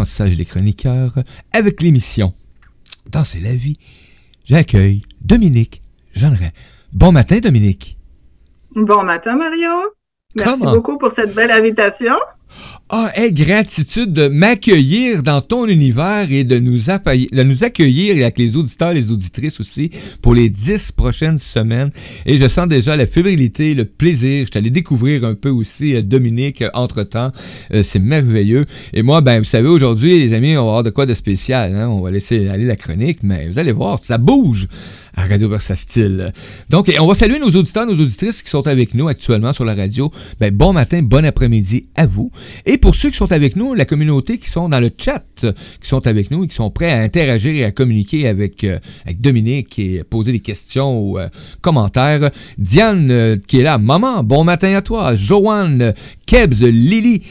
l'apprentissage des chroniqueurs avec l'émission Danser la vie. J'accueille Dominique Jeanneret. Bon matin, Dominique. Bon matin, Mario. Merci beaucoup pour cette belle invitation. Ah, hey, gratitude de m'accueillir dans ton univers et de nous, accueillir avec les auditeurs, les auditrices aussi pour les dix prochaines semaines. Et je sens déjà la fébrilité, le plaisir. Je t'allais découvrir un peu aussi euh, Dominique euh, entre-temps. Euh, c'est merveilleux. Et moi, ben, vous savez, aujourd'hui, les amis, on va avoir de quoi de spécial. Hein? On va laisser aller la chronique, mais vous allez voir, ça bouge à Radio Versatile. Donc, on va saluer nos auditeurs, nos auditrices qui sont avec nous actuellement sur la radio. Ben, bon matin, bon après-midi à vous. Et pour ceux qui sont avec nous, la communauté qui sont dans le chat, qui sont avec nous et qui sont prêts à interagir et à communiquer avec, euh, Dominique et poser des questions ou euh, commentaires. Diane euh, qui est là, maman, bon matin à toi. Joanne, Kebs, Lily.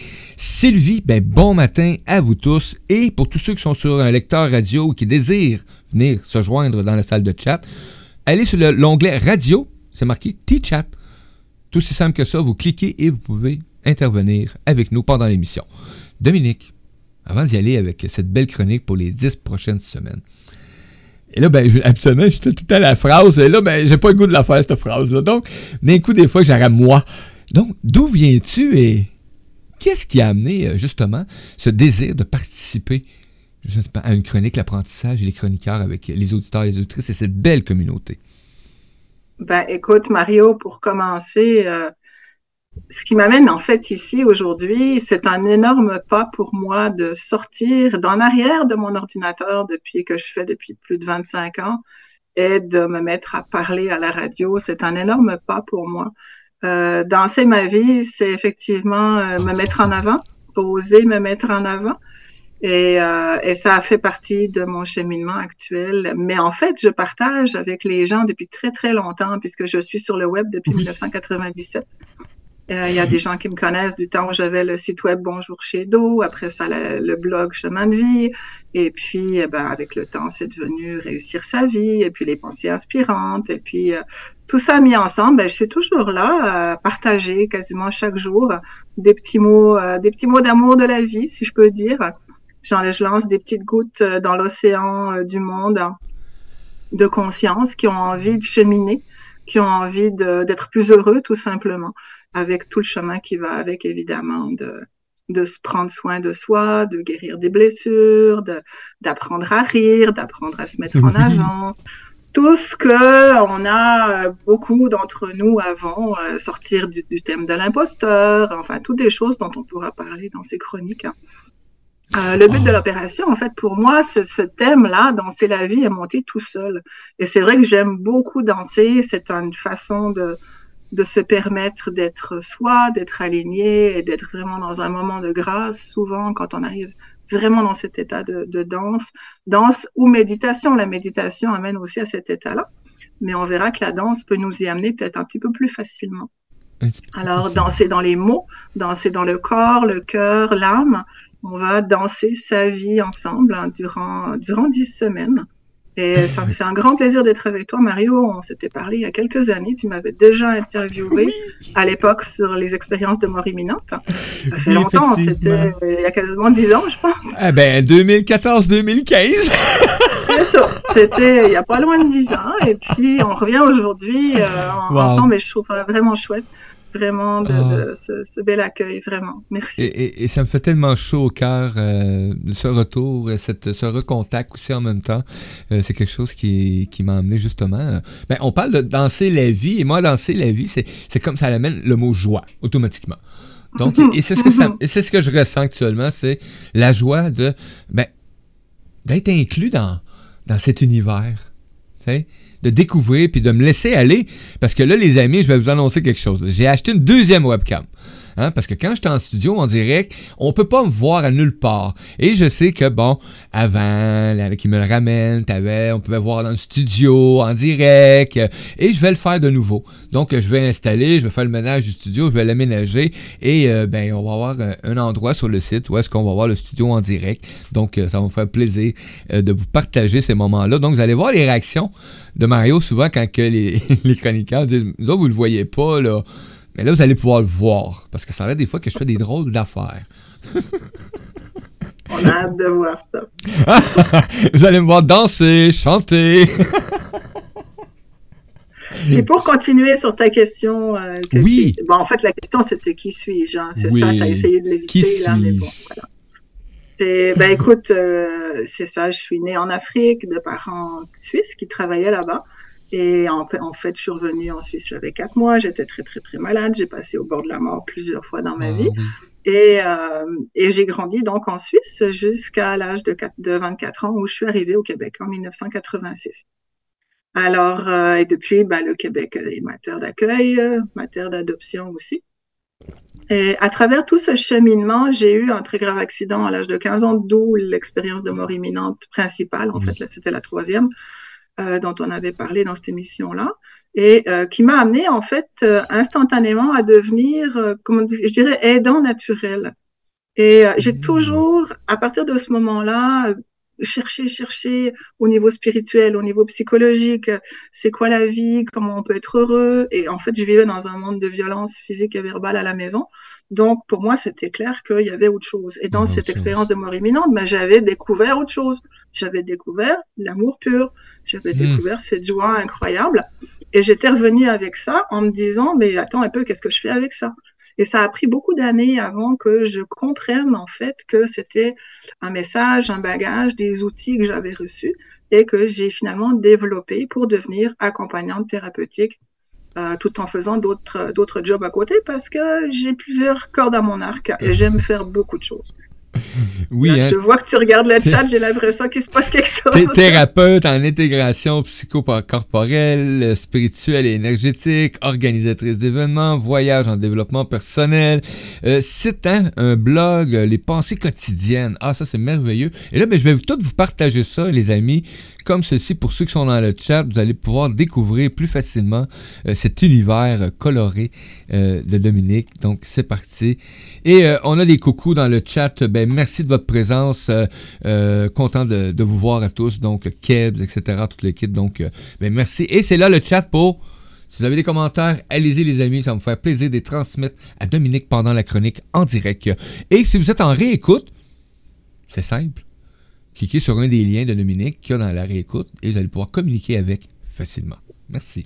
Sylvie, ben bon matin à vous tous. Et pour tous ceux qui sont sur un lecteur radio ou qui désirent venir se joindre dans la salle de chat, allez sur l'onglet radio, c'est marqué T-Chat. Tout aussi simple que ça, vous cliquez et vous pouvez intervenir avec nous pendant l'émission. Dominique, avant d'y aller avec cette belle chronique pour les dix prochaines semaines. Et là, ben, absolument, je tout à la phrase. Et là, ben, j'ai pas le goût de la faire, cette phrase-là. Donc, d'un coup, des fois, j'aurais moi. Donc, d'où viens-tu et qu'est-ce qui a amené, euh, justement, ce désir de participer à une chronique, l'apprentissage et les chroniqueurs avec les auditeurs et les auditrices et cette belle communauté? Ben, écoute, Mario, pour commencer, euh, ce qui m'amène en fait ici aujourd'hui, c'est un énorme pas pour moi de sortir d'en arrière de mon ordinateur depuis que je fais depuis plus de 25 ans et de me mettre à parler à la radio. C'est un énorme pas pour moi. Euh, danser ma vie, c'est effectivement euh, me mettre en avant, oser me mettre en avant. Et, euh, et, ça a fait partie de mon cheminement actuel. Mais en fait, je partage avec les gens depuis très, très longtemps, puisque je suis sur le web depuis 1997. Euh, il y a des gens qui me connaissent du temps où j'avais le site web Bonjour chez Do, après ça le, blog Chemin de vie, et puis eh ben, avec le temps c'est devenu Réussir sa vie, et puis les pensées inspirantes, et puis euh, tout ça mis ensemble, ben, je suis toujours là à partager quasiment chaque jour des petits mots, euh, des petits mots d'amour de la vie, si je peux dire. Je lance des petites gouttes dans l'océan du monde de conscience qui ont envie de cheminer qui ont envie d'être plus heureux tout simplement, avec tout le chemin qui va avec évidemment de, de se prendre soin de soi, de guérir des blessures, d'apprendre à rire, d'apprendre à se mettre en avant. Tout ce que on a beaucoup d'entre nous avant, euh, sortir du, du, thème de l'imposteur, enfin toutes des choses dont on pourra parler dans ces chroniques. Hein. Euh, le but de oh. l'opération, en fait, pour moi, ce, ce thème-là, danser la vie, est monté tout seul. Et c'est vrai que j'aime beaucoup danser. C'est une façon de, de se permettre d'être soi, d'être aligné et d'être vraiment dans un moment de grâce. Souvent, quand on arrive vraiment dans cet état de, de danse, danse ou méditation. La méditation amène aussi à cet état-là. Mais on verra que la danse peut nous y amener peut-être un petit peu plus facilement. Alors, danser dans les mots, danser dans le corps, le cœur, l'âme, on va danser sa vie ensemble hein, durant, durant dix semaines. Et ça me fait un grand plaisir d'être avec toi, Mario. On s'était parlé il y a quelques années. Tu m'avais déjà interviewé à l'époque sur les expériences de mort imminente. Ça fait longtemps. C'était il y a quasiment dix ans, je pense. Eh ben, 2014-2015. C'est ça. C'était il y a pas loin de dix ans. Et puis, on revient aujourd'hui euh, ensemble et je trouve vraiment chouette vraiment de, ah. ce, bel accueil, vraiment. Merci. Et, ça me fait tellement chaud au cœur, euh, ce retour, cette, ce recontact aussi en même temps. Euh, c'est quelque chose qui, qui m'a amené justement. Euh, ben, on parle de danser la vie, et moi, danser la vie, c'est comme ça amène le mot joie, automatiquement. Donc, et c'est ce, que c'est ce que je ressens actuellement, c'est la joie de ben, d'être inclus dans, dans cet univers. De découvrir puis de me laisser aller. Parce que là, les amis, je vais vous annoncer quelque chose. J'ai acheté une deuxième webcam. Hein, parce que quand j'étais en studio en direct, on peut pas me voir à nulle part. Et je sais que bon, avant, qui me le ramène, on pouvait voir dans le studio en direct. et je vais le faire de nouveau. Donc je vais installer, je vais faire le ménage du studio, je vais l'aménager et euh, ben on va avoir un, endroit sur le site où est-ce qu'on va voir le studio en direct. Donc euh, ça va me faire plaisir euh, de vous partager ces moments-là. Donc vous allez voir les réactions de Mario souvent quand que les, chroniqueurs disent, vous, vous le voyez pas là. Mais là, vous allez pouvoir le voir. Parce que ça va des fois que je fais des drôles d'affaires. On a hâte de voir ça. Vous allez me voir danser, chanter. Et pour continuer sur ta question, euh, oui. bon, en fait, la question c'était qui suis-je hein? C'est ça, tu as essayé de l'éviter là, mais bon, voilà. Et, ben écoute, euh, c'est ça, je suis née en Afrique de parents suisses qui travaillaient là-bas. Et en, en, fait, je suis revenue en Suisse, j'avais quatre mois, j'étais très, très, très malade, j'ai passé au bord de la mort plusieurs fois dans ma ah vie. Et, euh, et j'ai grandi donc en Suisse jusqu'à l'âge de, de 24 ans où je suis arrivée au Québec en 1986. Alors, euh, et depuis, ben, le Québec est ma terre d'accueil, ma terre d'adoption aussi. Et à travers tout ce cheminement, j'ai eu un très grave accident à l'âge de 15 ans, d'où l'expérience de mort imminente principale. En fait, c'était la troisième euh, dont on avait parlé dans cette émission-là, et euh, qui m'a amené en fait euh, instantanément à devenir, euh, comment je dirais, aidant naturel. Et euh, j'ai mmh. toujours, à partir de ce moment-là, chercher, chercher au niveau spirituel, au niveau psychologique, c'est quoi la vie, comment on peut être heureux. Et en fait, je vivais dans un monde de violence physique et verbale à la maison. Donc, pour moi, c'était clair qu'il y avait autre chose. Et dans cette expérience de mort imminente, ben, j'avais découvert autre chose. J'avais découvert l'amour pur. J'avais mmh. découvert cette joie incroyable. Et j'étais revenue avec ça en me disant, mais attends un peu, qu'est-ce que je fais avec ça? Et ça a pris beaucoup d'années avant que je comprenne en fait que c'était un message, un bagage, des outils que j'avais reçus et que j'ai finalement développé pour devenir accompagnante thérapeutique euh, tout en faisant d'autres d'autres jobs à côté parce que j'ai plusieurs cordes à mon arc et j'aime faire beaucoup de choses. Oui, hein. Je vois que tu regardes le chat, j'ai l'impression qu'il se passe quelque chose. Thérapeute en intégration psychocorporelle, spirituelle et énergétique, organisatrice d'événements, voyage en développement personnel, euh, site, hein, un blog, les pensées quotidiennes. Ah, ça c'est merveilleux. Et là, mais je vais tout vous partager ça, les amis, comme ceci pour ceux qui sont dans le chat. Vous allez pouvoir découvrir plus facilement euh, cet univers coloré euh, de Dominique. Donc, c'est parti. Et euh, on a des coucous dans le chat. Ben, merci de votre présence. Euh, euh, content de, vous voir à tous. Donc, Kebs, etc. Toute l'équipe. Donc, ben, merci. Et c'est là le chat pour. Si vous avez des commentaires, allez-y les amis, ça va me faire plaisir de les transmettre à Dominique pendant la chronique en direct. Et si vous êtes en réécoute, c'est simple. Cliquez sur un des liens de Dominique qu'il y a dans la réécoute et vous allez pouvoir communiquer avec facilement. Merci.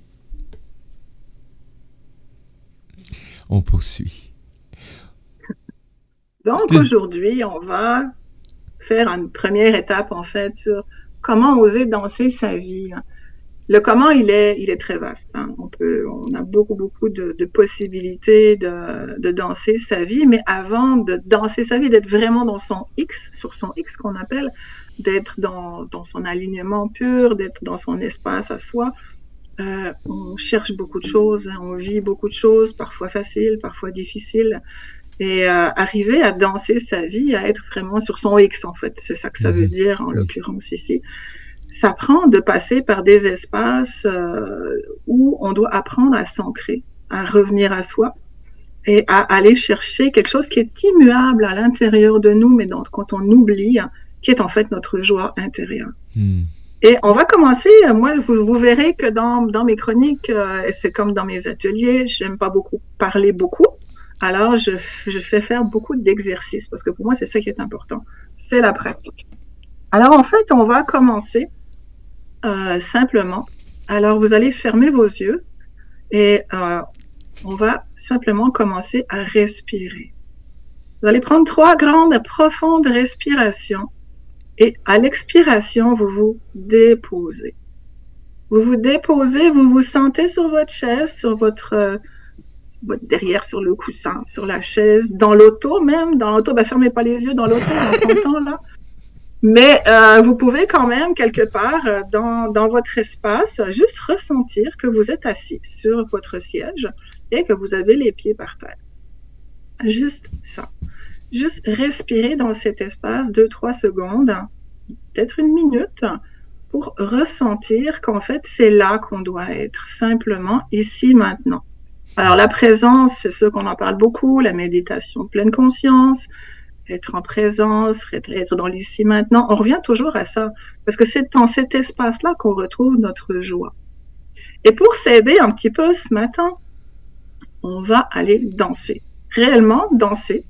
On poursuit. Donc aujourd'hui, on va faire une première étape en fait sur comment oser danser sa vie. Le comment, il est, il est très vaste. Hein. On peut, on a beaucoup, beaucoup de, de possibilités de, de, danser sa vie, mais avant de danser sa vie, d'être vraiment dans son X, sur son X qu'on appelle, d'être dans, dans, son alignement pur, d'être dans son espace à soi, euh, on cherche beaucoup de choses, hein. on vit beaucoup de choses, parfois faciles, parfois difficiles et euh, arriver à danser sa vie, à être vraiment sur son X en fait. C'est ça que ça veut mhm. dire en l'occurrence ici. Ça prend de passer par des espaces euh, où on doit apprendre à s'ancrer, à revenir à soi et à aller chercher quelque chose qui est immuable à l'intérieur de nous, mais donc quand on oublie, qui est en fait notre joie intérieure. Hmm. Et on va commencer, moi, vous, vous verrez que dans, dans mes chroniques, euh, c'est comme dans mes ateliers, j'aime pas beaucoup parler beaucoup, alors, je, fais faire beaucoup d'exercices parce que pour moi, c'est ça qui est important. C'est la pratique. Alors, en fait, on va commencer euh, simplement. Alors, vous allez fermer vos yeux et euh, on va simplement commencer à respirer. Vous allez prendre trois grandes, profondes respirations et à l'expiration, vous vous déposez. Vous vous déposez, vous vous sentez sur votre chaise, sur votre derrière sur le coussin, sur la chaise, dans l'auto même. Dans l'auto, ben, fermez pas les yeux dans l'auto, on s'entend là. Mais euh, vous pouvez quand même, quelque part, euh, dans, dans votre espace, juste ressentir que vous êtes assis sur votre siège et que vous avez les pieds par terre. Juste ça. Juste respirer dans cet espace deux, trois secondes, peut-être une minute, pour ressentir qu'en fait, c'est là qu'on doit être, simplement ici, maintenant. Alors la présence, c'est ce qu'on en parle beaucoup, la méditation pleine conscience, être en présence, être dans l'ici maintenant. On revient toujours à ça, parce que c'est dans cet espace-là qu'on retrouve notre joie. Et pour s'aider un petit peu ce matin, on va aller danser, réellement danser.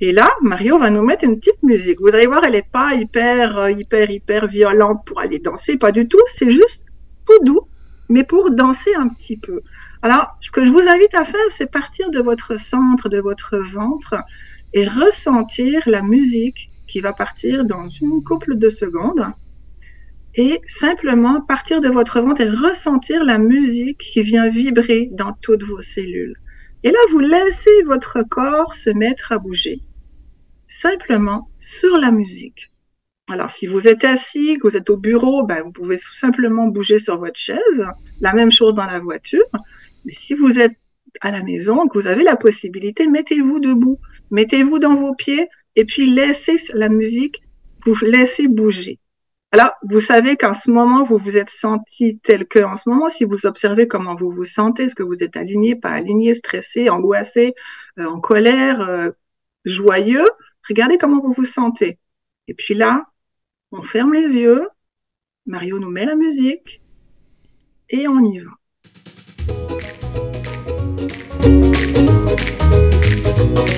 Et là, Mario va nous mettre une petite musique. Vous allez voir, elle n'est pas hyper, euh, hyper, hyper violente pour aller danser, pas du tout. C'est juste tout doux, mais pour danser un petit peu. Alors, ce que je vous invite à faire, c'est partir de votre centre, de votre ventre, et ressentir la musique qui va partir dans une couple de secondes. Et simplement partir de votre ventre et ressentir la musique qui vient vibrer dans toutes vos cellules. Et là, vous laissez votre corps se mettre à bouger simplement sur la musique. Alors, si vous êtes assis, que vous êtes au bureau, ben, vous pouvez tout simplement bouger sur votre chaise. La même chose dans la voiture. Mais si vous êtes à la maison, que vous avez la possibilité, mettez-vous debout, mettez-vous dans vos pieds et puis laissez la musique vous laisser bouger. Alors, vous savez qu'en ce moment, vous vous êtes senti tel que, en ce moment, si vous observez comment vous vous sentez, est-ce que vous êtes aligné, pas aligné, stressé, angoissé, euh, en colère, euh, joyeux, Regardez comment vous vous sentez. Et puis là, on ferme les yeux, Mario nous met la musique et on y va. De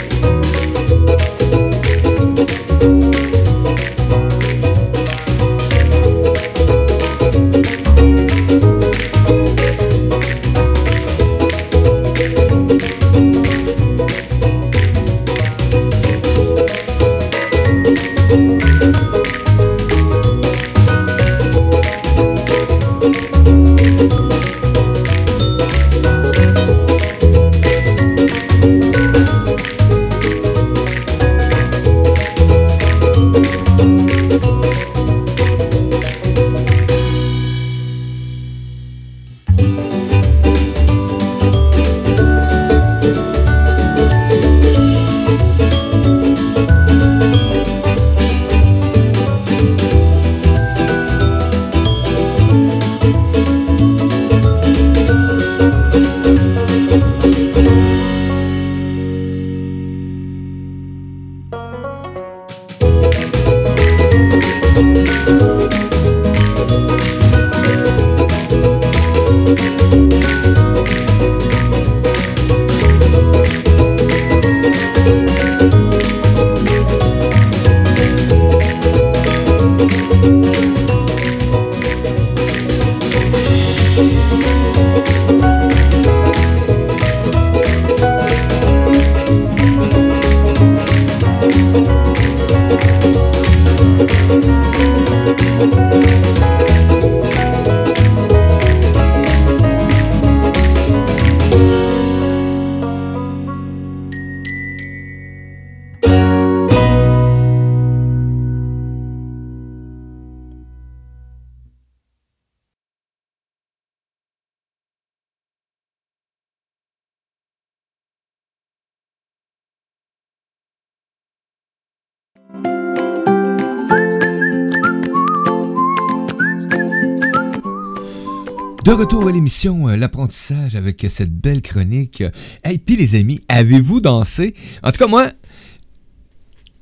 euh, L'apprentissage avec cette belle chronique. Et puis les amis, avez-vous dansé? En tout cas, moi,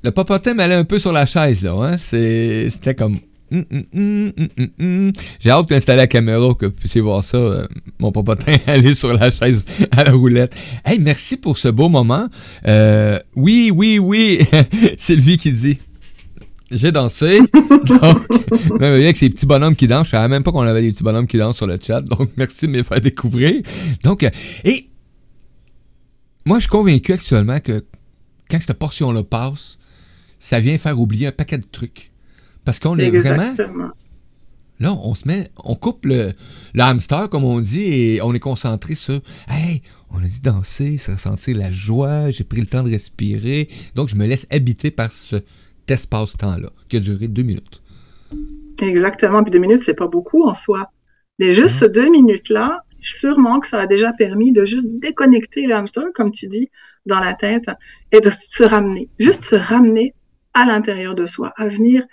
le popotin m'allait un peu sur la chaise, là. Hein? C'était comme... Hum, hum, hum, J'ai hâte d'installer la caméra, que vous puissiez voir ça, euh, mon popotin aller sur la chaise à la roulette. Hey, merci pour ce beau moment. Euh, oui, oui, oui, Sylvie qui dit j'ai dansé. donc, même avec ces petits bonhommes qui dansent. Je savais même pas qu'on avait des petits bonhommes qui dansent sur le chat. Donc, merci de me faire découvrir. Donc, euh, et moi, je suis convaincu actuellement que quand cette portion-là passe, ça vient faire oublier un paquet de trucs. Parce qu'on est vraiment. Là, on se met, on coupe le, hamster, comme on dit, et on est concentré sur Hey, on a dit danser, se ressentir la joie, j'ai pris le temps de respirer. Donc, je me laisse habiter par ce, espace-temps-là, qui a duré deux minutes. Exactement. Puis deux minutes, c'est pas beaucoup en soi. Mais juste ces deux minutes-là, sûrement que ça a déjà permis de juste déconnecter le hamster, comme tu dis, dans la tête et de se ramener. Juste se ramener à l'intérieur de soi, à venir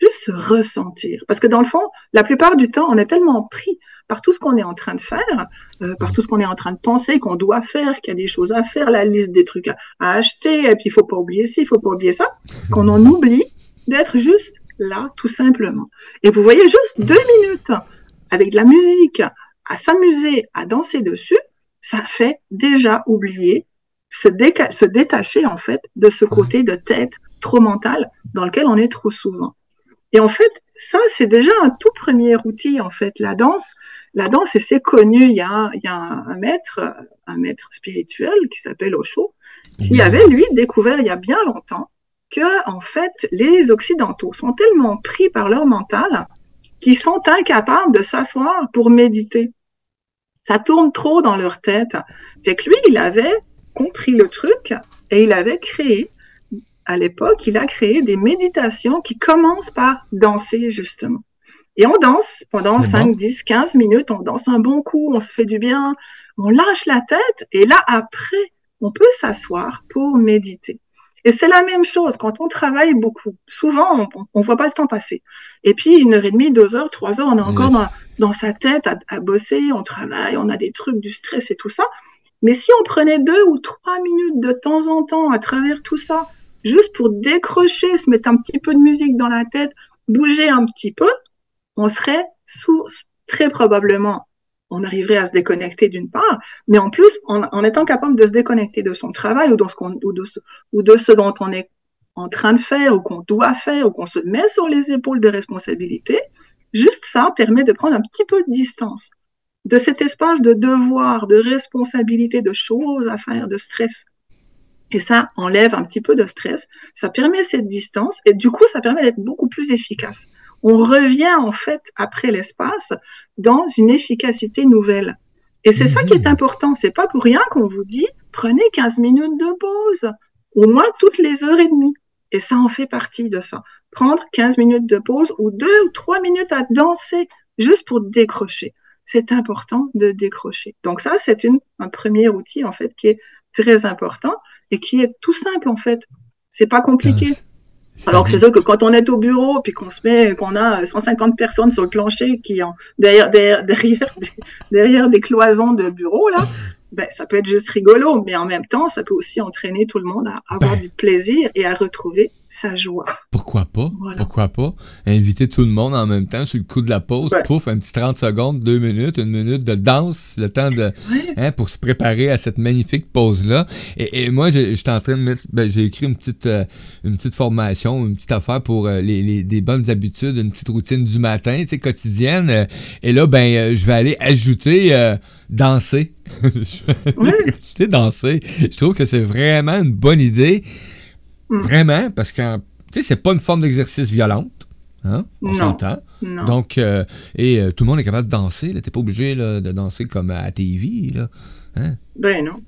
juste se ressentir. Parce que dans le fond, la plupart du temps, on est tellement pris par tout ce qu'on est en train de faire, euh, par tout ce qu'on est en train de penser, qu'on doit faire, qu'il y a des choses à faire, la liste des trucs à, acheter, et puis il faut pas oublier ci, il faut pas oublier ça, qu'on en oublie d'être juste là, tout simplement. Et vous voyez juste deux minutes avec de la musique, à s'amuser, à danser dessus, ça fait déjà oublier se, se détacher en fait de ce côté de tête trop mental dans lequel on est trop souvent. Et en fait, ça, c'est déjà un tout premier outil, en fait. La danse, la danse, et c'est connu, il y a, il y a un, maître, un maître spirituel qui s'appelle Osho, qui avait, lui, découvert il y a bien longtemps que, en fait, les Occidentaux sont tellement pris par leur mental qu'ils sont incapables de s'asseoir pour méditer. Ça tourne trop dans leur tête. Fait que lui, il avait compris le truc et il avait créé à l'époque, il a créé des méditations qui commencent par danser, justement. Et on danse pendant 5, 10, 15 minutes, on danse un bon coup, on se fait du bien, on lâche la tête, et là, après, on peut s'asseoir pour méditer. Et c'est la même chose quand on travaille beaucoup. Souvent, on ne voit pas le temps passer. Et puis, une heure et demie, deux heures, trois heures, on est encore dans, dans, sa tête à, à, bosser, on travaille, on a des trucs, du stress et tout ça. Mais si on prenait deux ou trois minutes de temps en temps à travers tout ça juste pour décrocher, se mettre un petit peu de musique dans la tête, bouger un petit peu, on serait sous, très probablement, on arriverait à se déconnecter d'une part, mais en plus, en, étant capable de se déconnecter de son travail ou, de, ou de ce dont on est en train de faire ou qu'on doit faire ou qu'on se met sur les épaules de responsabilité, juste ça permet de prendre un petit peu de distance de cet espace de devoir, de responsabilité, de choses à faire, de stress et ça enlève un petit peu de stress, ça permet cette distance et du coup, ça permet d'être beaucoup plus efficace. On revient en fait après l'espace dans une efficacité nouvelle. Et c'est ça qui est mhm. important. C'est pas pour rien qu'on vous dit prenez 15 minutes de pause, au moins toutes les heures et demie. Et ça en fait partie de ça. Prendre 15 minutes de pause ou deux ou trois minutes à danser juste pour décrocher. C'est important de décrocher. Donc ça, c'est un premier outil en fait qui est très important et qui est tout simple en fait. C'est pas compliqué. Ah, Alors que c'est sûr que quand on est au bureau puis qu'on se met, qu'on a 150 personnes sur le plancher qui en derrière derrière derrière des, derrière des cloisons de bureau là, ben, ça peut être juste rigolo, mais en même temps, ça peut aussi entraîner tout le monde à avoir ben. du plaisir et à retrouver sa joie. Pourquoi pas? Pourquoi pas? Inviter tout le monde en même temps sur le coup de la pause, pouf, un petit 30 secondes, deux minutes, une minute de danse, le temps de, hein, pour se préparer à cette magnifique pause-là. Et, moi, j'étais en train de mettre, ben, j'ai écrit une petite, euh, une petite formation, une petite affaire pour euh, les, les, des bonnes habitudes, une petite routine du matin, tu sais, quotidienne. et là, ben, euh, je vais aller ajouter danser. Je vais danser. Je trouve que c'est vraiment une bonne idée. Mm. Vraiment, parce que, tu sais, c'est pas une forme d'exercice violente. Hein? On s'entend. Donc, euh, et euh, tout le monde est capable de danser. Tu n'es pas obligé là, de danser comme à TV. Là. Hein? Ben non.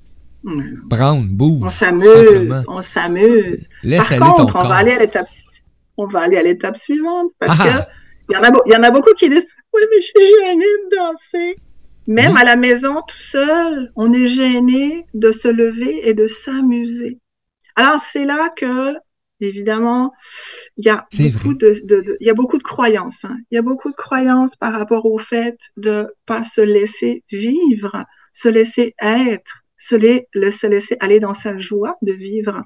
Brown, bouge. On s'amuse, on s'amuse. Par contre, on va aller à l'étape on va aller à l'étape suivante parce ah. que il y, en a, y en a beaucoup qui disent Oui, mais je suis gênée de danser. Même à la maison, tout seul, on est gêné de se lever et de s'amuser. Alors, c'est là que, évidemment, il y a beaucoup de, il y a beaucoup de croyances. Hein. Il y a beaucoup de croyances par rapport au fait de pas se laisser vivre, se laisser être, se laisser aller dans sa joie de vivre.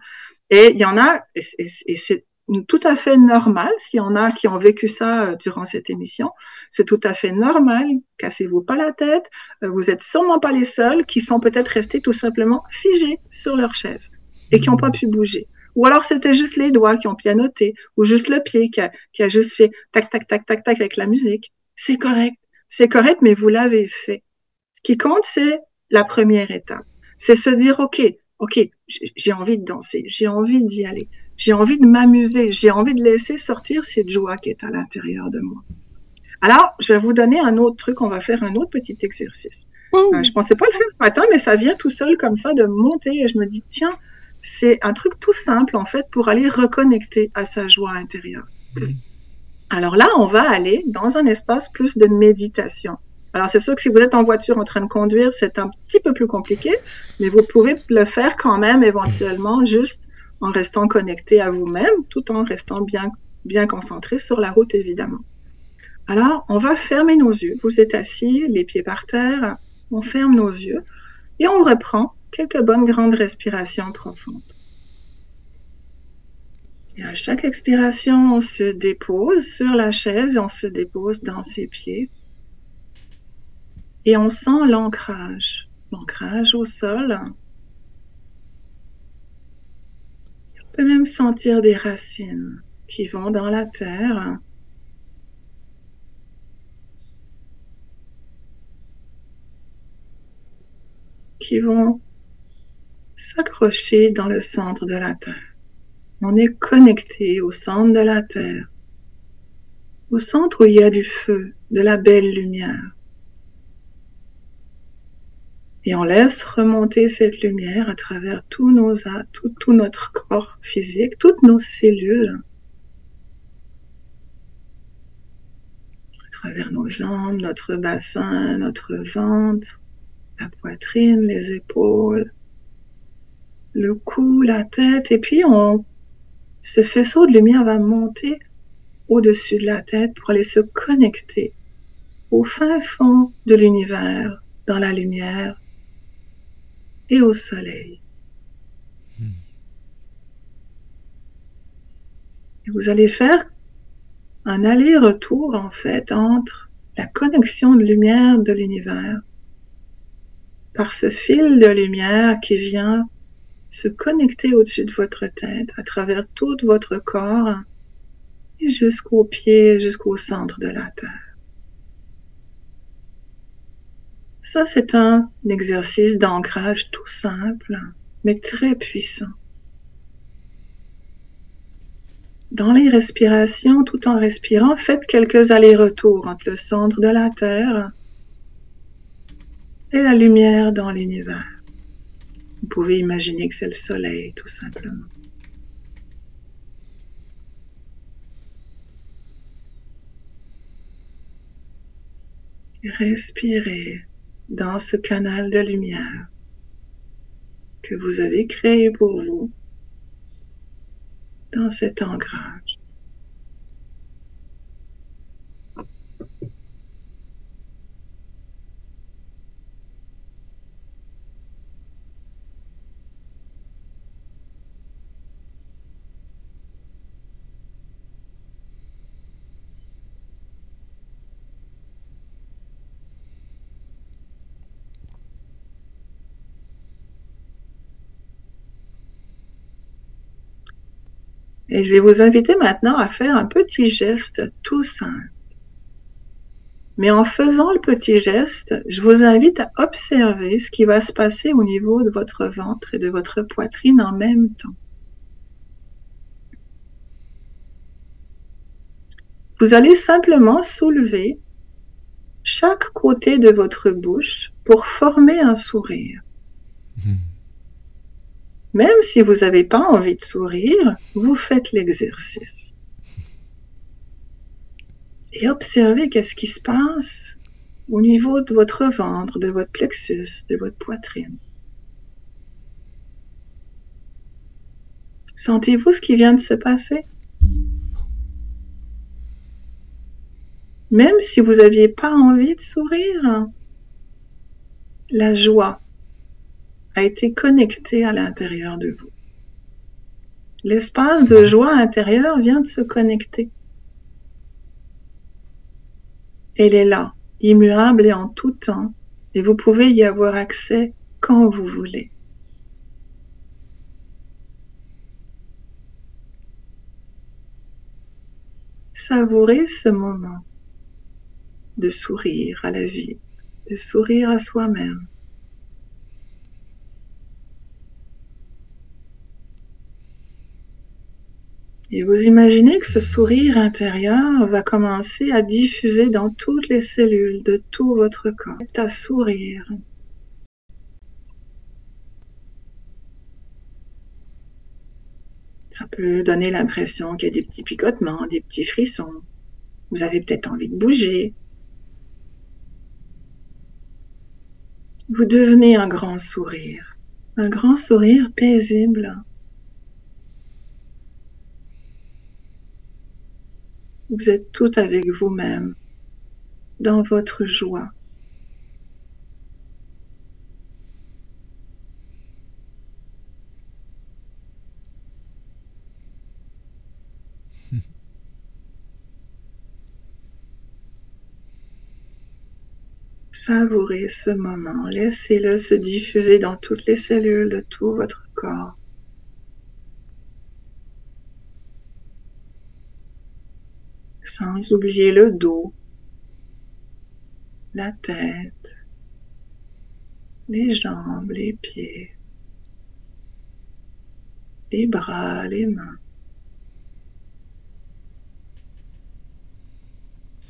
Et il y en a, et c'est tout à fait normal, s'il y en a qui ont vécu ça euh, durant cette émission, c'est tout à fait normal, cassez-vous pas la tête, euh, vous êtes sûrement pas les seuls qui sont peut-être restés tout simplement figés sur leur chaise et qui n'ont pas pu bouger. Ou alors c'était juste les doigts qui ont pianoté, ou juste le pied qui a, qui a juste fait tac, tac, tac, tac, tac avec la musique. C'est correct, c'est correct, mais vous l'avez fait. Ce qui compte, c'est la première étape. C'est se dire, OK, OK, j'ai envie de danser, j'ai envie d'y aller j'ai envie de m'amuser, j'ai envie de laisser sortir cette joie qui est à l'intérieur de moi. Alors, je vais vous donner un autre truc, on va faire un autre petit exercice. Euh, je pensais pas le faire ce matin, mais ça vient tout seul comme ça de monter et je me dis, tiens, c'est un truc tout simple en fait pour aller reconnecter à sa joie intérieure. Alors là, on va aller dans un espace plus de méditation. Alors c'est sûr que si vous êtes en voiture en train de conduire, c'est un petit peu plus compliqué, mais vous pouvez le faire quand même éventuellement juste en restant connecté à vous-même, tout en restant bien, bien concentré sur la route, évidemment. Alors, on va fermer nos yeux. Vous êtes assis, les pieds par terre, on ferme nos yeux et on reprend quelques bonnes grandes respirations profondes. Et à chaque expiration, on se dépose sur la chaise, on se dépose dans ses pieds. Et on sent l'ancrage, l'ancrage au sol, peut même sentir des racines qui vont dans la terre. qui vont s'accrocher dans le centre de la Terre. On est connecté au centre de la Terre, au centre où il y a du feu, de la belle lumière. Et on laisse remonter cette lumière à travers nos tout, tout notre corps physique, toutes nos cellules, à travers nos jambes, notre bassin, notre ventre, la poitrine, les épaules, le cou, la tête, et puis on, ce faisceau de lumière va monter au-dessus de la tête pour aller se connecter au fin fond de l'univers, dans la lumière, et au soleil. Vous allez faire un aller-retour en fait entre la connexion de lumière de l'univers par ce fil de lumière qui vient se connecter au-dessus de votre tête, à travers tout votre corps et jusqu'aux pieds, jusqu'au centre de la Terre. Ça, c'est un exercice d'ancrage tout simple, mais très puissant. Dans les respirations, tout en respirant, faites quelques allers-retours entre le centre de la Terre et la lumière dans l'univers. Vous pouvez imaginer que c'est le soleil, tout simplement. Respirez dans ce canal de lumière que vous avez créé pour vous, dans cet ancrage. Et je vais vous inviter maintenant à faire un petit geste tout simple. Mais en faisant le petit geste, je vous invite à observer ce qui va se passer au niveau de votre ventre et de votre poitrine en même temps. Vous allez simplement soulever chaque côté de votre bouche pour former un sourire. Mmh. Même si vous n'avez pas envie de sourire, vous faites l'exercice. Et observez qu'est-ce qui se passe au niveau de votre ventre, de votre plexus, de votre poitrine. Sentez-vous ce qui vient de se passer? Même si vous n'aviez pas envie de sourire, la joie, a été connecté à l'intérieur de vous. L'espace de joie intérieure vient de se connecter. Elle est là, immuable et en tout temps, et vous pouvez y avoir accès quand vous voulez. Savourez ce moment de sourire à la vie, de sourire à soi-même. Et vous imaginez que ce sourire intérieur va commencer à diffuser dans toutes les cellules de tout votre corps, à sourire. Ça peut donner l'impression qu'il y a des petits picotements, des petits frissons. Vous avez peut-être envie de bouger. Vous devenez un grand sourire, un grand sourire paisible, Vous êtes tout avec vous-même, dans votre joie. Savourez ce moment, laissez-le se diffuser dans toutes les cellules de tout votre corps. Sans oublier le dos, la tête, les jambes, les pieds, les bras, les mains.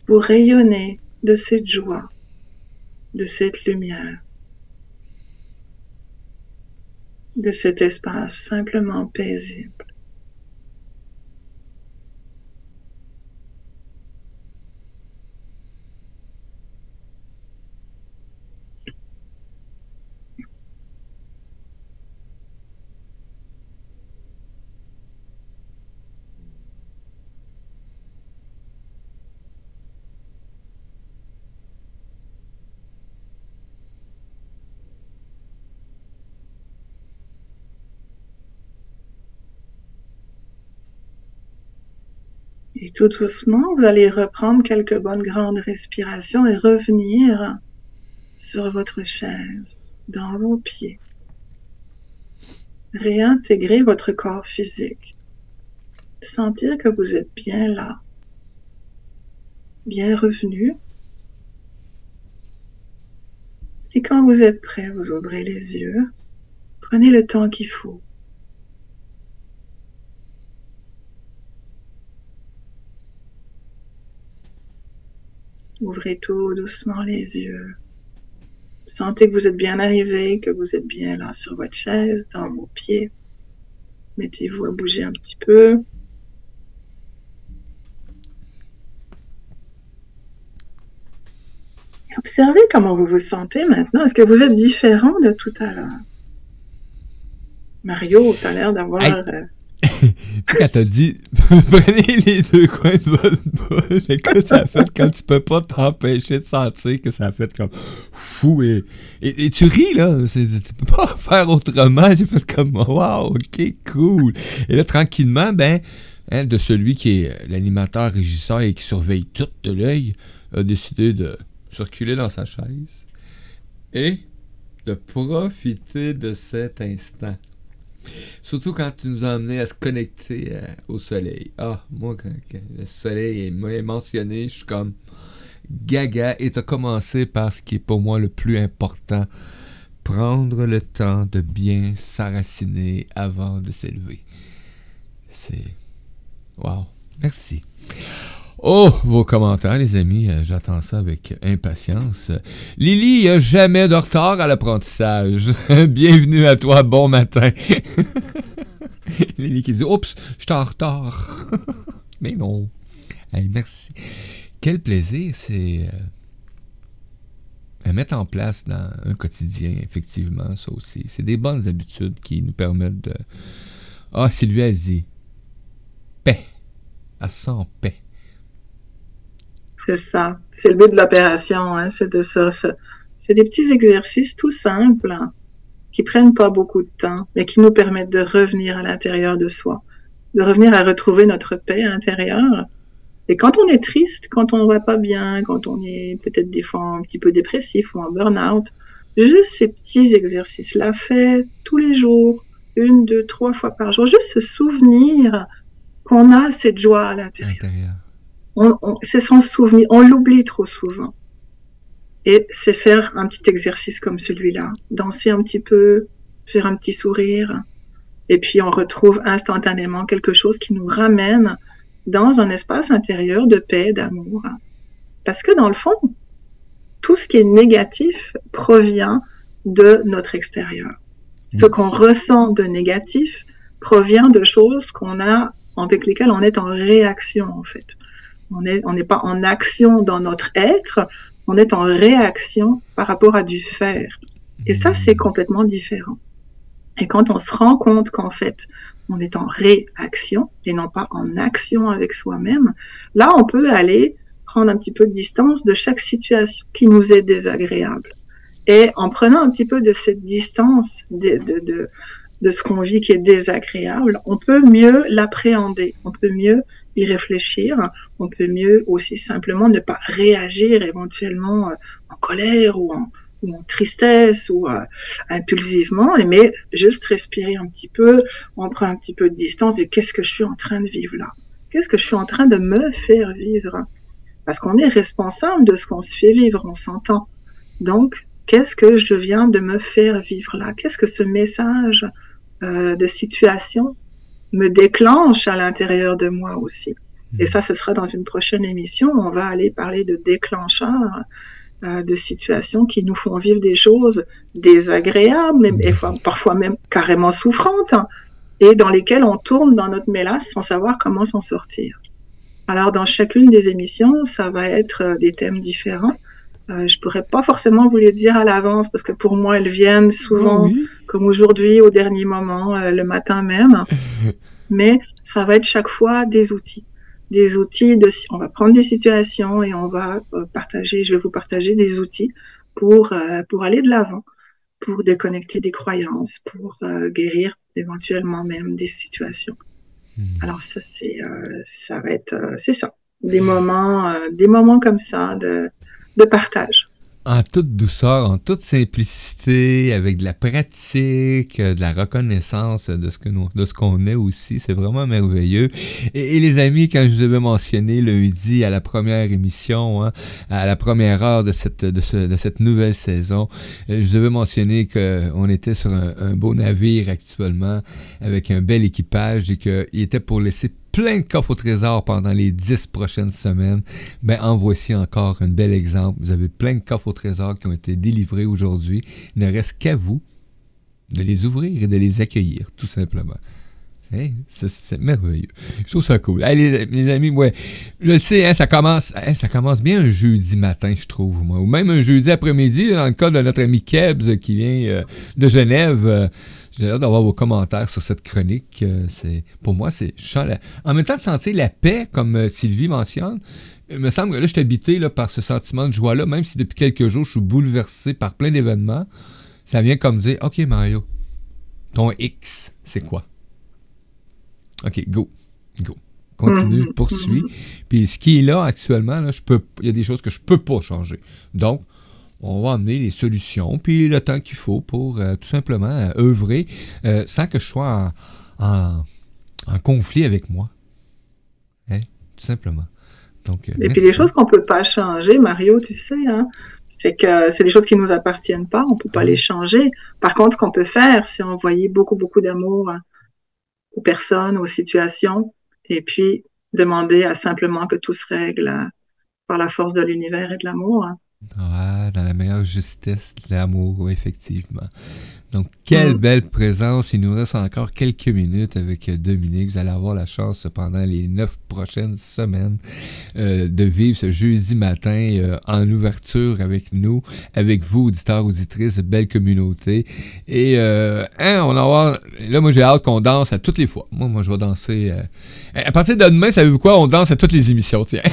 Vous rayonnez de cette joie, de cette lumière, de cet espace simplement paisible. Et tout doucement, vous allez reprendre quelques bonnes grandes respirations et revenir sur votre chaise, dans vos pieds. Réintégrer votre corps physique. Sentir que vous êtes bien là, bien revenu. Et quand vous êtes prêt, vous ouvrez les yeux. Prenez le temps qu'il faut. Ouvrez tout doucement les yeux. Sentez que vous êtes bien arrivé, que vous êtes bien là sur votre chaise, dans vos pieds. Mettez-vous à bouger un petit peu. Observez comment vous vous sentez maintenant. Est-ce que vous êtes différent de tout à l'heure? Mario, tu as l'air d'avoir... Euh, quand t'as dit prenez les deux coins de votre bouche, écoute, ça fait quand tu peux pas t'empêcher de sentir que ça fait comme fou et, et, tu ris là, tu peux pas faire autrement. J'ai fait comme wow, ok, cool. Et là, tranquillement, ben, hein, de celui qui est l'animateur régisseur et qui surveille tout de l'œil, a décidé de circuler dans sa chaise et de profiter de cet instant. Surtout quand tu nous as amené à se connecter euh, au soleil. Ah, moi, quand, le soleil est mentionné, je suis comme gaga. Et tu as commencé par ce qui est pour moi le plus important. Prendre le temps de bien s'arraciner avant de s'élever. C'est... Wow. Merci. Oh, vos commentaires, les amis, euh, j'attends ça avec impatience. Lily, il n'y a jamais de retard à l'apprentissage. Bienvenue à toi, bon matin. Lily qui dit Oups, je suis en retard. Mais non. merci. Quel plaisir, c'est euh, à mettre en place dans un quotidien, effectivement, ça aussi. C'est des bonnes habitudes qui nous permettent de. Ah, Sylvie a dit paix. À 100 paix. C'est ça. C'est le but de l'opération. Hein. C'est de ça. C'est des petits exercices tout simples qui prennent pas beaucoup de temps, mais qui nous permettent de revenir à l'intérieur de soi, de revenir à retrouver notre paix intérieure. Et quand on est triste, quand on va pas bien, quand on est peut-être des fois un petit peu dépressif ou en burn-out, juste ces petits exercices-là faits tous les jours, une, deux, trois fois par jour, juste se souvenir qu'on a cette joie à l'intérieur c'est sans souvenir, on l'oublie trop souvent. Et c'est faire un petit exercice comme celui-là, danser un petit peu, faire un petit sourire, et puis on retrouve instantanément quelque chose qui nous ramène dans un espace intérieur de paix, d'amour. Parce que dans le fond, tout ce qui est négatif provient de notre extérieur. Ce qu'on ressent de négatif provient de choses qu'on a, avec lesquelles on est en réaction, en fait. On n'est pas en action dans notre être, on est en réaction par rapport à du faire. Et ça, c'est complètement différent. Et quand on se rend compte qu'en fait, on est en réaction et non pas en action avec soi-même, là, on peut aller prendre un petit peu de distance de chaque situation qui nous est désagréable. Et en prenant un petit peu de cette distance de, de, de ce qu'on vit qui est désagréable, on peut mieux l'appréhender, on peut mieux y réfléchir, on peut mieux aussi simplement ne pas réagir éventuellement euh, en colère ou en, tristesse ou euh, impulsivement, mais juste respirer un petit peu, on prend un petit peu de distance et qu'est-ce que je suis en train de vivre là? Qu'est-ce que je suis en train de me faire vivre? Parce qu'on est responsable de ce qu'on se fait vivre, on s'entend. Donc, qu'est-ce que je viens de me faire vivre là? Qu'est-ce que ce message euh, de situation me déclenche à l'intérieur de moi aussi Et ça, ce sera dans une prochaine émission. On va aller parler de déclencheurs euh, de situations qui nous font vivre des choses désagréables, et parfois même carrément souffrantes, hein, et dans lesquelles on tourne dans notre mélasse sans savoir comment s'en sortir. Alors, dans chacune des émissions, ça va être euh, des thèmes différents. Euh, je pourrais pas forcément vous les dire à l'avance parce que pour moi, elles viennent souvent, oh comme aujourd'hui, au dernier moment, euh, le matin même. Mais ça va être chaque fois des outils. Des outils de, on va prendre des situations et on va euh, partager, je vais vous partager des outils pour, euh, pour aller de l'avant, pour déconnecter des croyances, pour guérir éventuellement même des situations. Hmm. Alors ça, c'est, ça va être, c'est ça. Des moments, des moments comme ça de, de partage. En toute douceur, en toute simplicité, avec de la pratique, de la reconnaissance de ce que nous, de ce qu'on est aussi, c'est vraiment merveilleux. Et, les amis, quand je vous avais mentionné lundi à la première émission, hein, à la première heure de cette de, ce, de cette nouvelle saison, euh, je vous avais mentionné qu'on était sur un, un beau navire actuellement avec un bel équipage et qu'il était pour laisser plein de coffres au trésor pendant les dix prochaines semaines, ben en voici encore un bel exemple. Vous avez plein de coffres au trésor qui ont été délivrés aujourd'hui. Il ne reste qu'à vous de les ouvrir et de les accueillir, tout simplement. Hein? C'est merveilleux. Je trouve ça cool. Allez, les amis, je le sais, hein, ça commence hein, ça commence bien un jeudi matin, je trouve, moi. Ou même un jeudi après-midi, dans le cas de notre ami Kebs qui vient euh, de Genève. Euh, j'ai hâte d'avoir vos commentaires sur cette chronique. Euh, c'est Pour moi, c'est En même temps, de sentir la paix, comme euh, Sylvie mentionne, il me semble que là, je suis habité là, par ce sentiment de joie-là, même si depuis quelques jours, je suis bouleversé par plein d'événements. Ça vient comme dire Ok, Mario, ton X, c'est quoi? Ok, go, go. Continue, mhm. poursuis. Puis ce qui est là actuellement, là, je peux, il y a des choses que je peux pas changer. Donc, on va amener les solutions, puis le temps qu'il faut pour euh, tout simplement euh, œuvrer euh, sans que je sois en, conflit avec moi. Hein, tout simplement. Donc, Et puis les choses qu'on ne peut pas changer, Mario, tu sais, hein, c'est que c'est des choses qui ne nous appartiennent pas, on ne peut pas les changer. Par contre, ce qu'on peut faire, c'est envoyer beaucoup, beaucoup d'amour aux personnes, aux situations, et puis demander à simplement que tout se règle par la force de l'univers et de l'amour. Hein. Ouais, dans la meilleure justesse de l'amour, effectivement. Donc, quelle mm. belle présence. Il nous reste encore quelques minutes avec euh, Dominique. Vous allez avoir la chance pendant les neuf prochaines semaines euh, de vivre ce jeudi matin euh, en ouverture avec nous, avec vous, auditeurs, auditrices, belle communauté. Et hein, on va avoir... Là, moi, j'ai hâte qu'on danse à toutes les fois. Moi, moi, je vais danser... à partir de demain, savez-vous quoi? On danse à toutes les émissions, tiens.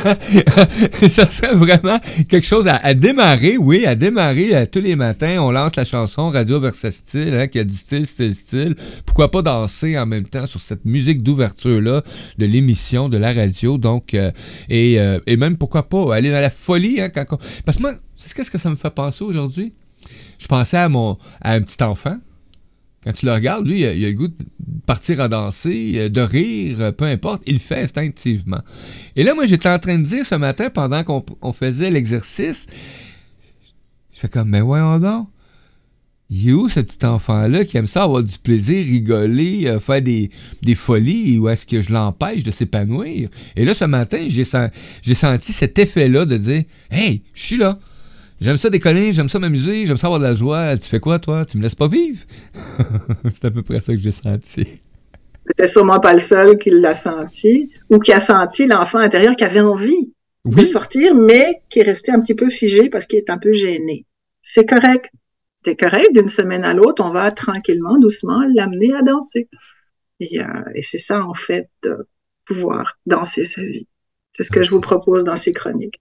ça serait vraiment quelque chose à, démarrer, oui, à démarrer euh, tous les matins. On lance la chanson Radio Versa Style, hein, qui a dit style, style, style. Pourquoi pas danser en même temps sur cette musique d'ouverture-là de l'émission, de la radio. Donc, euh, et, euh, et, même pourquoi pas aller dans la folie. Hein, quand Parce que moi, c'est ce que ça me fait penser aujourd'hui? Je pensais à mon à un petit enfant quand tu le regardes, lui, il a, le goût de partir à danser, euh, de rire, euh, peu importe, il le fait instinctivement. Et là, moi, j'étais en train de dire ce matin, pendant qu'on faisait l'exercice, je fais comme, mais voyons donc, il est où ce petit enfant-là qui aime ça avoir du plaisir, rigoler, euh, faire des, des folies, ou est-ce que je l'empêche de s'épanouir? Et là, ce matin, j'ai senti cet effet-là de dire, hey, je suis là. J'aime ça déconner, j'aime ça m'amuser, j'aime ça avoir de la joie. Tu fais quoi, toi? Tu me laisses pas vivre? c'est à peu près ça que j'ai senti. C'était sûrement pas le seul qui l'a senti, ou qui a senti l'enfant intérieur qui avait envie de sortir, mais qui est resté un petit peu figé parce qu'il est un peu gêné. C'est correct. C'est correct, d'une semaine à l'autre, on va tranquillement, doucement l'amener à danser. Et, euh, et c'est ça, en fait, de pouvoir danser sa vie. C'est ce que je vous propose dans ces chroniques.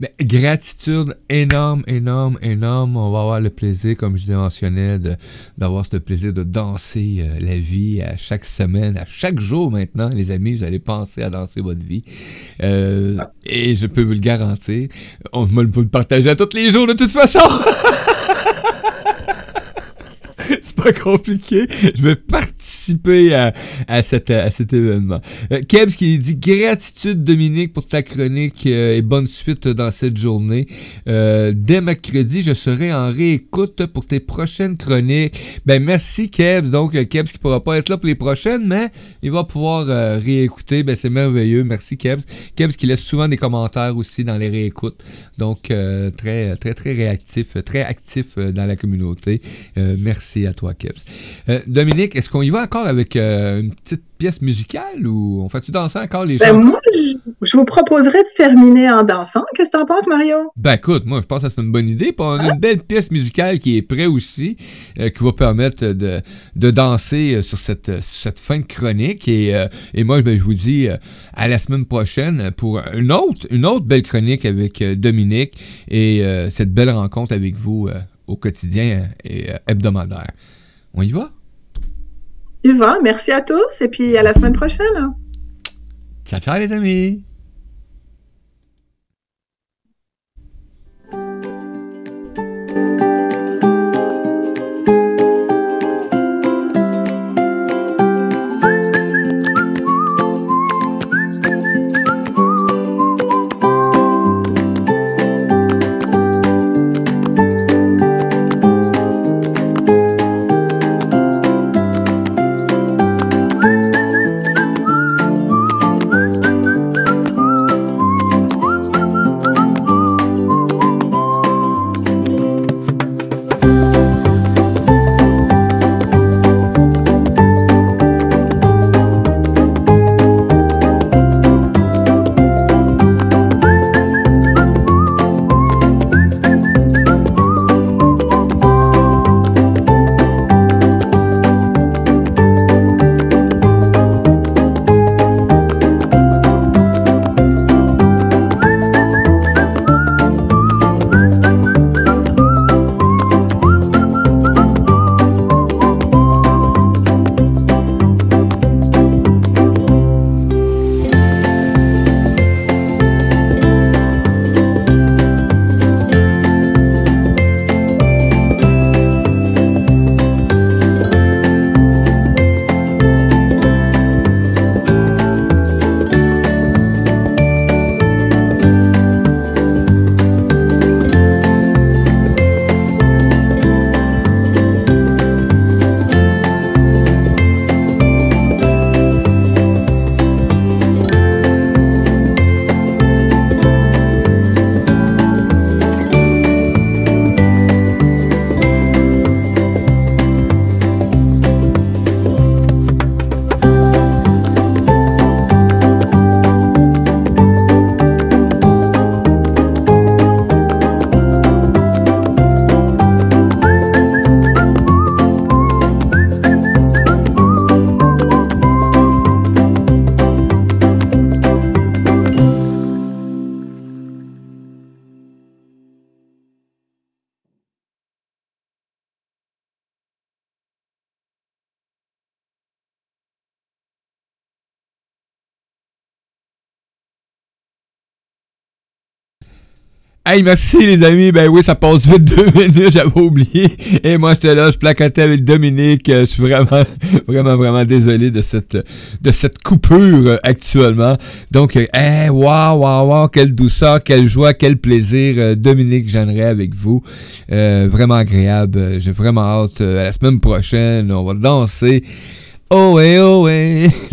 Mais gratitude énorme, énorme, énorme. On va avoir le plaisir, comme je mentionnais, d'avoir ce plaisir de danser euh, la vie à chaque semaine, à chaque jour maintenant, les amis. Vous allez penser à danser votre vie. Euh, et je peux vous le garantir. On va le partager à tous les jours de toute façon. C'est pas compliqué. Je vais partir à, à cet événement. Euh, Kebs qui dit gratitude Dominique pour ta chronique euh, et bonne suite dans cette journée. Euh, dès mercredi, je serai en réécoute pour tes prochaines chroniques. Ben merci Kebs. Donc Kebs qui pourra pas être là pour les prochaines, mais il va pouvoir réécouter. Ben c'est merveilleux. Merci Kebs. Kebs qui laisse souvent des commentaires aussi dans les réécoutes. Donc très très très réactif, très actif dans la communauté. merci à toi Kebs. Dominique, est-ce qu'on y va encore? Avec une petite pièce musicale ou on fait-tu danser encore les ben, gens? moi, je, vous proposerais de terminer en dansant. Qu'est-ce que t'en penses, Mario? Ben écoute, moi, je pense que c'est une bonne idée. on a une belle pièce musicale qui est prête aussi, euh, qui va permettre de, de danser euh, sur cette, cette fin de chronique. Et, euh, et moi, ben, je vous dis à la semaine prochaine pour une autre, une autre belle chronique avec Dominique et cette belle rencontre avec vous au quotidien et hebdomadaire. On y va? Va. merci à tous et puis à la semaine prochaine. Ciao, ciao les amis. Hey, merci les amis. Ben oui, ça passe vite deux minutes, j'avais oublié. Et moi, j'étais là, je placotais avec Dominique. Je suis vraiment, vraiment, vraiment désolé de cette, de cette coupure actuellement. Donc, hey, waouh, waouh, waouh, quelle douceur, quelle joie, quel plaisir. Euh, Dominique j'aimerais avec vous. Euh, vraiment agréable. J'ai vraiment hâte. Euh, à la semaine prochaine, on va danser. Oh ouais, oh ouais,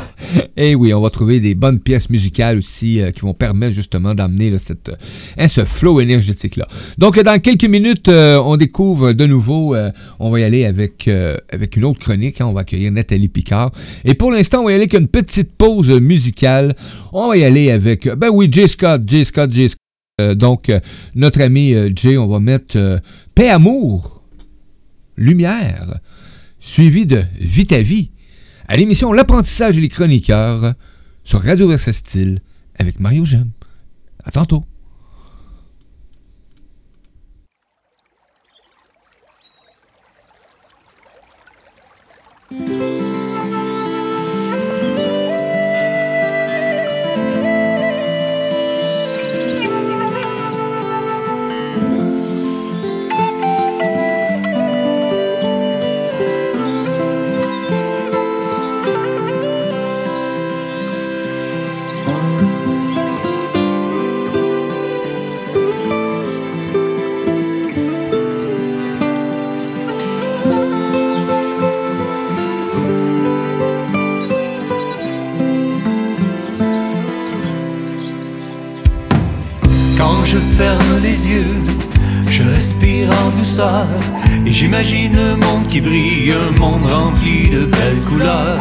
Et oui, on va trouver des bonnes pièces musicales aussi euh, qui vont permettre justement d'amener cette, hein, ce flow énergétique-là. Donc, dans quelques minutes, euh, on découvre de nouveau, euh, on va y aller avec, avec une autre chronique. Hein, on va accueillir Nathalie Picard. Et pour l'instant, on va y aller avec une petite pause musicale. On va y aller avec, ben oui, J. Scott, J. Scott, J. Scott. donc, notre ami Jay, on va mettre Paix, Amour, Lumière suivi de Vite à vie à l'émission L'apprentissage et les chroniqueurs sur Radio Versastile avec Mario Gem. À tantôt. Je ferme les yeux, je respire en douceur et j'imagine le monde qui brille, un monde rempli de belles couleurs.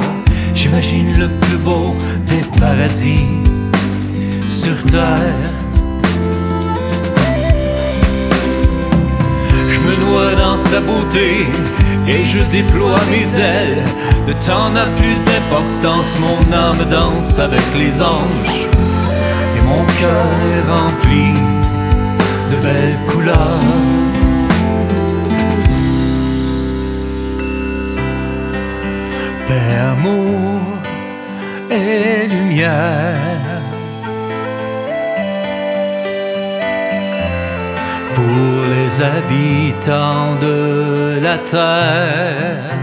J'imagine le plus beau des paradis sur terre. Je me noie dans sa beauté et je déploie mes ailes. Le temps n'a plus d'importance, mon âme danse avec les anges et mon cœur est rempli de belles couleurs. Père, amour et lumière. Pour les habitants de la terre.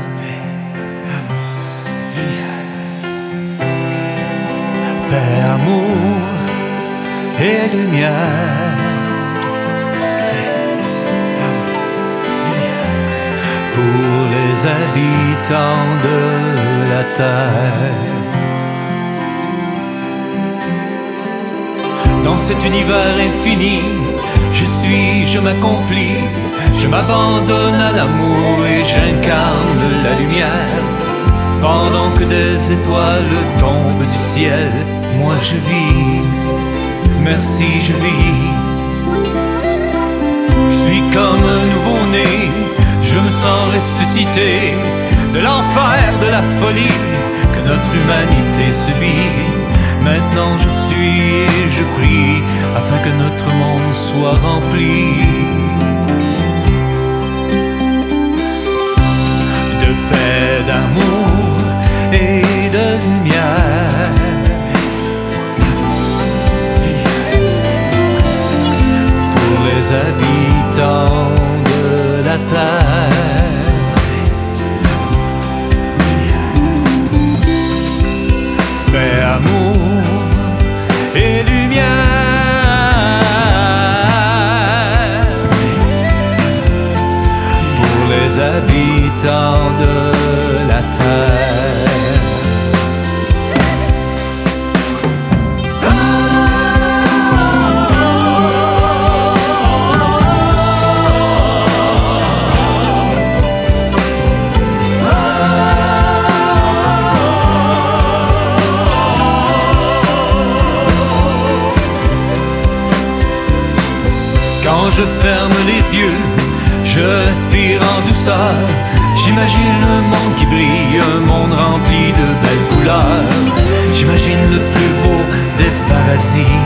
Père, amour et lumière. Pour les habitants de la terre. Dans cet univers infini, je suis, je m'accomplis, je m'abandonne à l'amour et j'incarne la lumière. Pendant que des étoiles tombent du ciel, moi je vis, merci je vis. Je suis comme un nouveau-né, je me sens ressuscité de l'enfer, de la folie que notre humanité subit. Maintenant je suis et je prie afin que notre monde soit rempli je ferme les yeux, je respire en douceur. J'imagine le monde qui brille, un monde rempli de belles couleurs. J'imagine le plus beau des paradis